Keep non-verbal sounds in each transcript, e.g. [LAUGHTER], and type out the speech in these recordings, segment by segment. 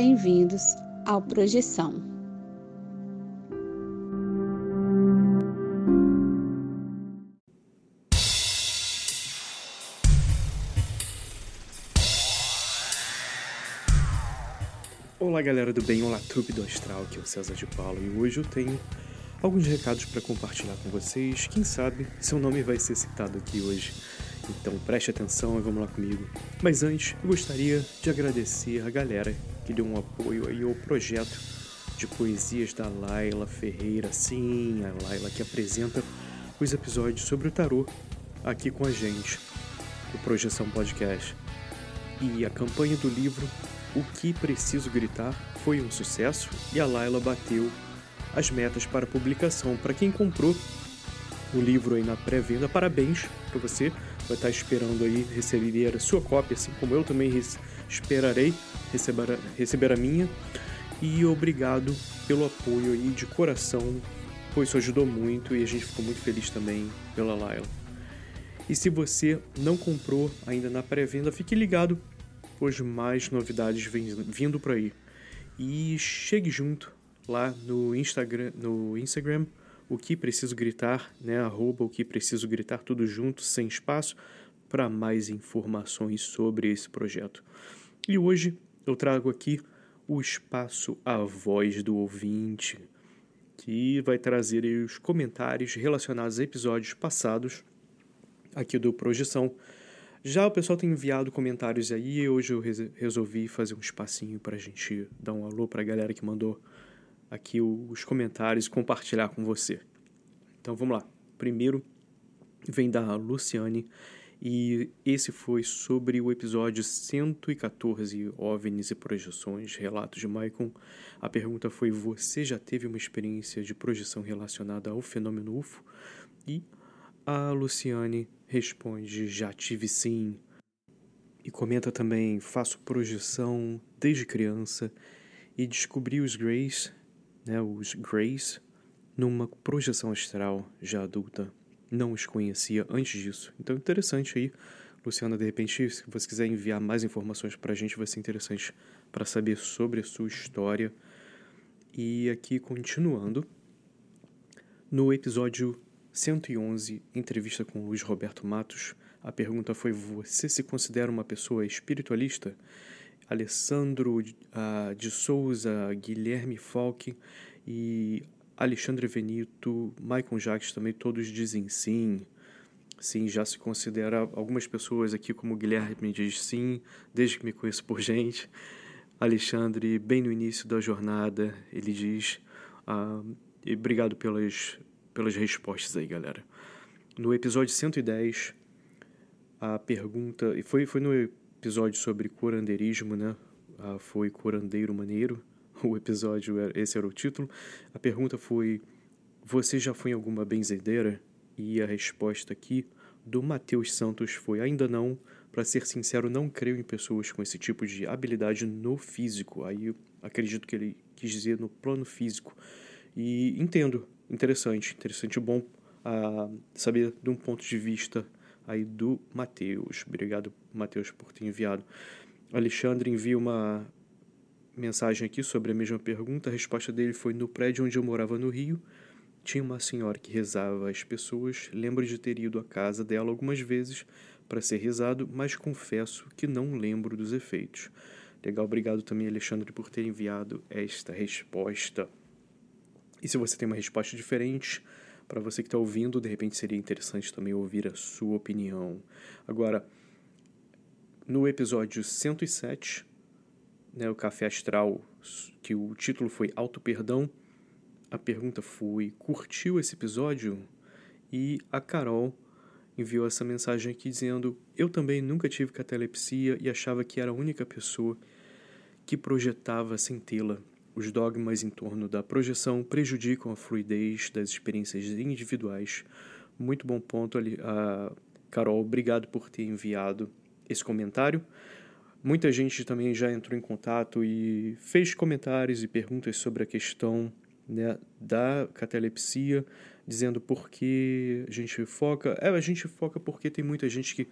bem-vindos ao Projeção. Olá galera do bem, olá trupe do Astral, aqui é o César de Paulo e hoje eu tenho alguns recados para compartilhar com vocês. Quem sabe seu nome vai ser citado aqui hoje. Então preste atenção e vamos lá comigo. Mas antes, eu gostaria de agradecer a galera que deu um apoio aí ao projeto de poesias da Laila Ferreira. Sim, a Laila que apresenta os episódios sobre o tarô aqui com a gente, o Projeção Podcast. E a campanha do livro O que Preciso Gritar foi um sucesso e a Laila bateu as metas para publicação. Para quem comprou o livro aí na pré-venda, parabéns para você. Vai estar esperando aí receber a sua cópia, assim como eu também esperarei receber, receber a minha. E obrigado pelo apoio aí de coração, pois isso ajudou muito e a gente ficou muito feliz também pela Laila. E se você não comprou ainda na pré-venda, fique ligado, pois mais novidades vêm vindo por aí. E chegue junto lá no Instagram, no Instagram, o que preciso gritar, né? Arroba o que preciso gritar, tudo junto, sem espaço, para mais informações sobre esse projeto. E hoje eu trago aqui o espaço A Voz do Ouvinte, que vai trazer os comentários relacionados a episódios passados aqui do Projeção. Já o pessoal tem enviado comentários aí hoje eu resolvi fazer um espacinho para a gente dar um alô para a galera que mandou aqui os comentários e compartilhar com você. Então vamos lá. Primeiro vem da Luciane e esse foi sobre o episódio 114 OVNIs e projeções, relatos de Maicon. A pergunta foi: você já teve uma experiência de projeção relacionada ao fenômeno UFO? E a Luciane responde: já tive sim. E comenta também: faço projeção desde criança e descobri os Greys né, os Greys, numa projeção astral já adulta. Não os conhecia antes disso. Então, interessante aí, Luciana, de repente, se você quiser enviar mais informações para a gente, vai ser interessante para saber sobre a sua história. E aqui, continuando, no episódio 111, entrevista com Luiz Roberto Matos, a pergunta foi: Você se considera uma pessoa espiritualista? Alessandro uh, de Souza, Guilherme Falck e Alexandre Venito, Michael Jacques também, todos dizem sim. Sim, já se considera algumas pessoas aqui, como Guilherme diz sim, desde que me conheço por gente. Alexandre, bem no início da jornada, ele diz. Uh, e obrigado pelas, pelas respostas aí, galera. No episódio 110, a pergunta. Foi, foi no episódio sobre curandeirismo, né? Ah, foi Curandeiro Maneiro. [LAUGHS] O episódio, esse era o título. A pergunta foi: Você já foi em alguma benzedeira? E a resposta aqui do Matheus Santos foi: Ainda não. Para ser sincero, não creio em pessoas com esse tipo de habilidade no físico. Aí acredito que ele quis dizer no plano físico. E entendo, interessante, interessante, bom uh, saber de um ponto de vista aí do Matheus. Obrigado, Matheus, por ter enviado. Alexandre envia uma mensagem aqui sobre a mesma pergunta. A resposta dele foi: No prédio onde eu morava no Rio, tinha uma senhora que rezava às pessoas. Lembro de ter ido à casa dela algumas vezes para ser rezado, mas confesso que não lembro dos efeitos. Legal, obrigado também, Alexandre, por ter enviado esta resposta. E se você tem uma resposta diferente, para você que está ouvindo, de repente seria interessante também ouvir a sua opinião. Agora, no episódio 107, né, o Café Astral, que o título foi Auto Perdão, a pergunta foi: curtiu esse episódio? E a Carol enviou essa mensagem aqui dizendo: Eu também nunca tive catalepsia e achava que era a única pessoa que projetava sem tê-la. Os dogmas em torno da projeção prejudicam a fluidez das experiências individuais. Muito bom ponto ali. A Carol, obrigado por ter enviado esse comentário. Muita gente também já entrou em contato e fez comentários e perguntas sobre a questão né, da catalepsia, dizendo por que a gente foca. É, a gente foca porque tem muita gente que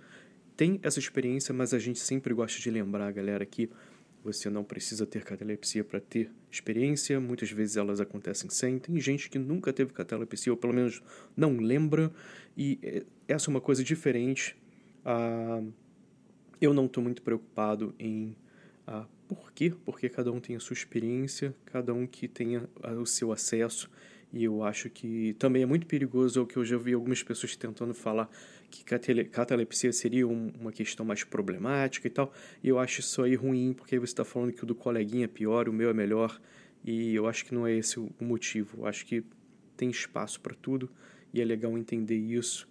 tem essa experiência, mas a gente sempre gosta de lembrar, galera, que Você não precisa ter catalepsia para ter experiência, muitas vezes elas acontecem sem. Tem gente que nunca teve catalepsia, ou pelo menos não lembra, e é, essa é uma coisa diferente. Ah, eu não estou muito preocupado em ah, por quê? Porque cada um tem a sua experiência, cada um que tenha ah, o seu acesso. E eu acho que também é muito perigoso o que eu já vi algumas pessoas tentando falar que catalepsia seria um, uma questão mais problemática e tal. E eu acho isso aí ruim, porque aí você está falando que o do coleguinha é pior, o meu é melhor. E eu acho que não é esse o motivo. Eu acho que tem espaço para tudo e é legal entender isso.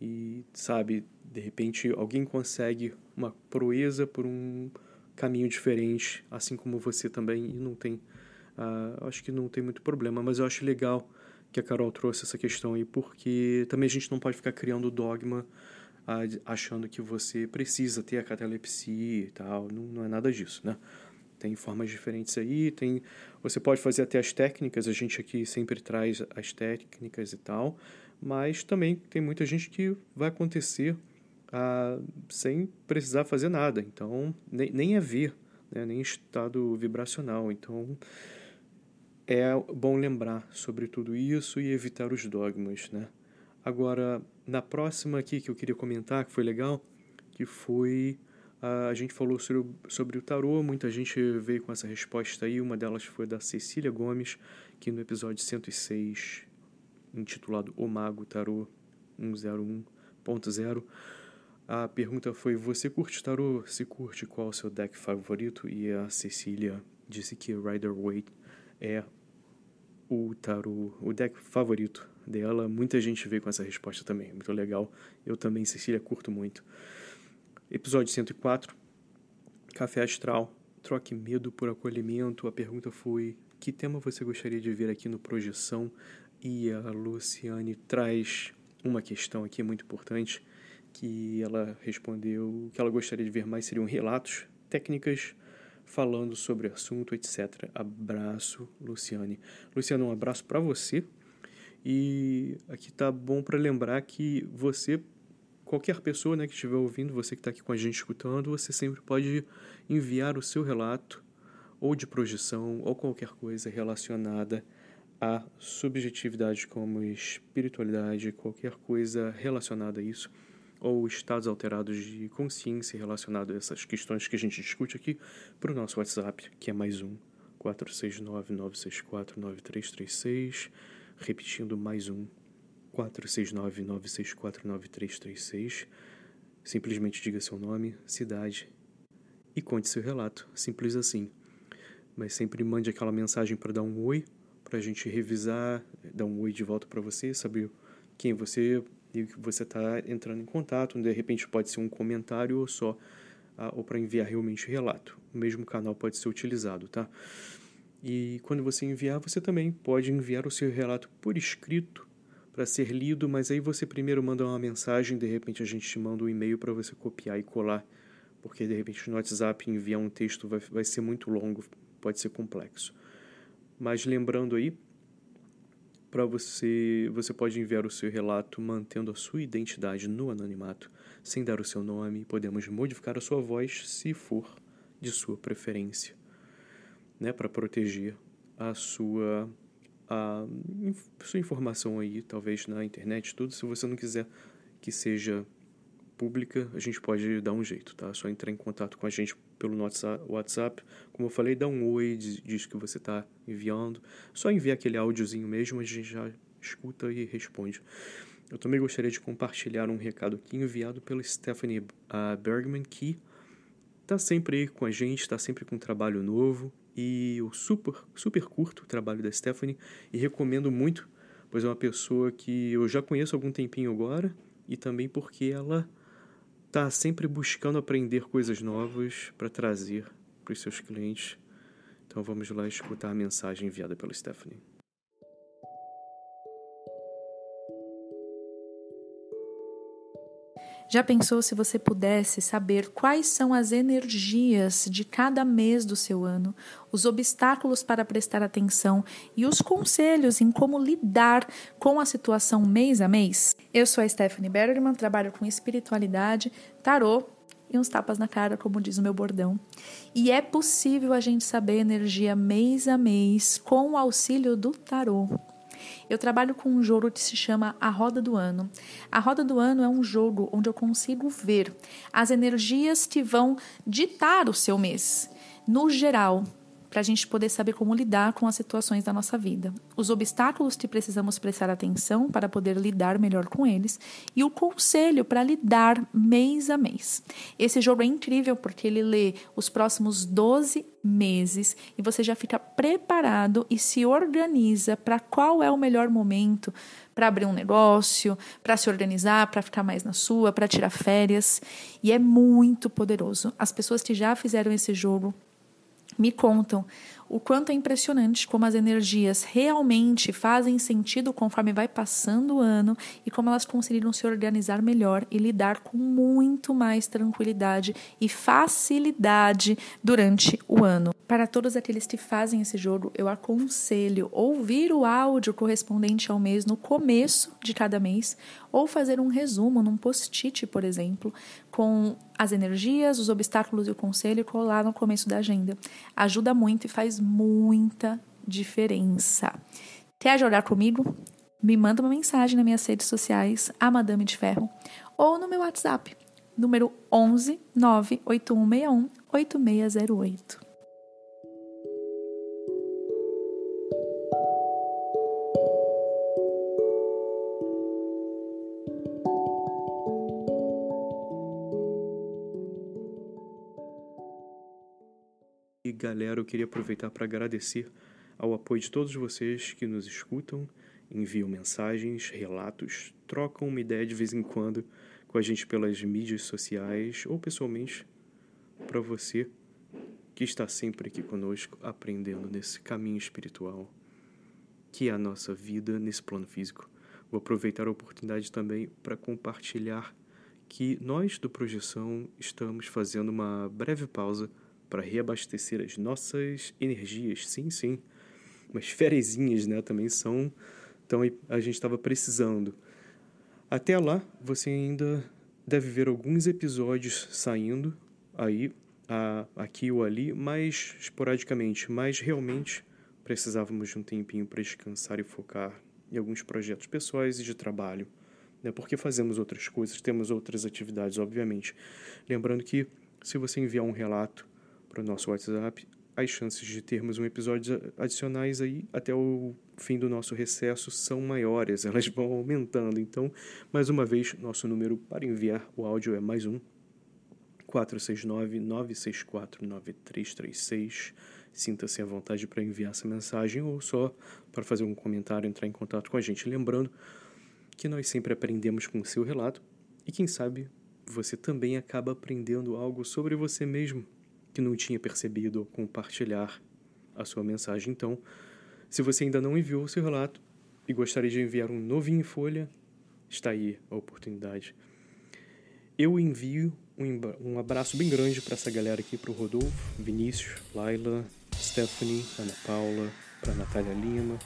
E, sabe, de repente alguém consegue uma proeza por um caminho diferente, assim como você também, e não tem. Uh, acho que não tem muito problema, mas eu acho legal que a Carol trouxe essa questão aí, porque também a gente não pode ficar criando dogma achando que você precisa ter a catalepsia e tal. Não, não é nada disso, né? Tem formas diferentes aí, tem você pode fazer até as técnicas, a gente aqui sempre traz as técnicas e tal, mas também tem muita gente que vai acontecer ah, sem precisar fazer nada. Então, nem, nem é né? nem estado vibracional. Então, é bom lembrar sobre tudo isso e evitar os dogmas, né? Agora, na próxima aqui que eu queria comentar, que foi legal, que foi a gente falou sobre, sobre o tarô, muita gente veio com essa resposta aí, uma delas foi da Cecília Gomes, que no episódio 106, intitulado O Mago Tarô 101.0, a pergunta foi: Você curte tarô? Se curte, qual o seu deck favorito? E a Cecília disse que Rider Waite é o tarô, o deck favorito dela. Muita gente veio com essa resposta também, muito legal. Eu também, Cecília, curto muito. Episódio 104, Café Astral, troque medo por acolhimento. A pergunta foi: Que tema você gostaria de ver aqui no Projeção? E a Luciane traz uma questão aqui muito importante que ela respondeu que ela gostaria de ver mais seriam relatos, técnicas, falando sobre o assunto, etc. Abraço, Luciane. Luciane, um abraço para você. E aqui tá bom para lembrar que você, qualquer pessoa né, que estiver ouvindo, você que está aqui com a gente escutando, você sempre pode enviar o seu relato, ou de projeção, ou qualquer coisa relacionada à subjetividade como espiritualidade, qualquer coisa relacionada a isso ou estados alterados de consciência relacionados a essas questões que a gente discute aqui para o nosso WhatsApp, que é mais um 469-964-9336, repetindo mais um 469-964-9336. Simplesmente diga seu nome, cidade e conte seu relato, simples assim. Mas sempre mande aquela mensagem para dar um oi, para a gente revisar, dar um oi de volta para você, saber quem você e que você está entrando em contato. De repente pode ser um comentário ou só, uh, ou para enviar realmente relato. O mesmo canal pode ser utilizado, tá? E quando você enviar, você também pode enviar o seu relato por escrito para ser lido, mas aí você primeiro manda uma mensagem, de repente a gente te manda um e-mail para você copiar e colar, porque de repente no WhatsApp enviar um texto vai, vai ser muito longo, pode ser complexo. Mas lembrando aí, para você, você pode enviar o seu relato mantendo a sua identidade no anonimato, sem dar o seu nome. Podemos modificar a sua voz se for de sua preferência, né, para proteger a sua a sua informação aí, talvez na internet, tudo. Se você não quiser que seja pública, a gente pode dar um jeito, tá? Só entrar em contato com a gente pelo nosso WhatsApp. Como eu falei, dá um oi, diz que você está enviando. Só envia aquele áudiozinho mesmo, a gente já escuta e responde. Eu também gostaria de compartilhar um recado aqui enviado pela Stephanie Bergman, que está sempre aí com a gente, está sempre com um trabalho novo. E eu super, super curto o trabalho da Stephanie e recomendo muito, pois é uma pessoa que eu já conheço há algum tempinho agora e também porque ela está sempre buscando aprender coisas novas para trazer para os seus clientes. Então vamos lá escutar a mensagem enviada pela Stephanie. Já pensou se você pudesse saber quais são as energias de cada mês do seu ano, os obstáculos para prestar atenção e os conselhos em como lidar com a situação mês a mês? Eu sou a Stephanie Bergman, trabalho com espiritualidade, tarô e uns tapas na cara, como diz o meu bordão. E é possível a gente saber energia mês a mês com o auxílio do tarô. Eu trabalho com um jogo que se chama A Roda do Ano. A Roda do Ano é um jogo onde eu consigo ver as energias que vão ditar o seu mês. No geral, para a gente poder saber como lidar com as situações da nossa vida, os obstáculos que precisamos prestar atenção para poder lidar melhor com eles e o conselho para lidar mês a mês. Esse jogo é incrível porque ele lê os próximos 12 meses e você já fica preparado e se organiza para qual é o melhor momento para abrir um negócio, para se organizar, para ficar mais na sua, para tirar férias. E é muito poderoso. As pessoas que já fizeram esse jogo me contam o quanto é impressionante como as energias realmente fazem sentido conforme vai passando o ano e como elas conseguiram se organizar melhor e lidar com muito mais tranquilidade e facilidade durante o ano. Para todos aqueles que fazem esse jogo, eu aconselho ouvir o áudio correspondente ao mês no começo de cada mês ou fazer um resumo num post-it, por exemplo, com as energias, os obstáculos e o conselho colar no começo da agenda. Ajuda muito e faz muita diferença. Quer jogar comigo? Me manda uma mensagem nas minhas redes sociais, a Madame de Ferro, ou no meu WhatsApp, número 11 98161 8608. Galera, eu queria aproveitar para agradecer ao apoio de todos vocês que nos escutam, enviam mensagens, relatos, trocam uma ideia de vez em quando com a gente pelas mídias sociais ou pessoalmente para você que está sempre aqui conosco aprendendo nesse caminho espiritual que é a nossa vida nesse plano físico. Vou aproveitar a oportunidade também para compartilhar que nós do Projeção estamos fazendo uma breve pausa para reabastecer as nossas energias. Sim, sim. Mas ferezinhas, né, também são. Então a gente estava precisando. Até lá, você ainda deve ver alguns episódios saindo aí, a, aqui ou ali, mais esporadicamente, mas realmente precisávamos de um tempinho para descansar e focar em alguns projetos pessoais e de trabalho, né? Porque fazemos outras coisas, temos outras atividades, obviamente. Lembrando que se você enviar um relato para o nosso WhatsApp, as chances de termos um episódio adicionais aí até o fim do nosso recesso são maiores, [LAUGHS] elas vão aumentando. Então, mais uma vez, nosso número para enviar o áudio é mais um 469-964-9336. Sinta-se à vontade para enviar essa mensagem ou só para fazer um comentário, entrar em contato com a gente. Lembrando que nós sempre aprendemos com o seu relato e, quem sabe, você também acaba aprendendo algo sobre você mesmo que não tinha percebido compartilhar a sua mensagem. Então, se você ainda não enviou o seu relato e gostaria de enviar um novinho em folha, está aí a oportunidade. Eu envio um abraço bem grande para essa galera aqui, para o Rodolfo, Vinícius, Laila, Stephanie, Ana Paula, para Natália Lima,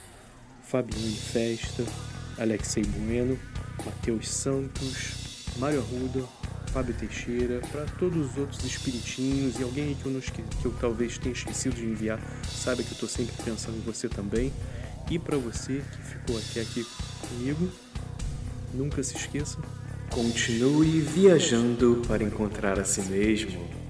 Fabiane Festa, Alexei Bueno, Matheus Santos, Mário Arruda, Fábio Teixeira, para todos os outros espiritinhos e alguém que eu, não esque... que eu talvez tenha esquecido de enviar, saiba que eu estou sempre pensando em você também. E para você que ficou até aqui comigo, nunca se esqueça, continue viajando para encontrar a si mesmo.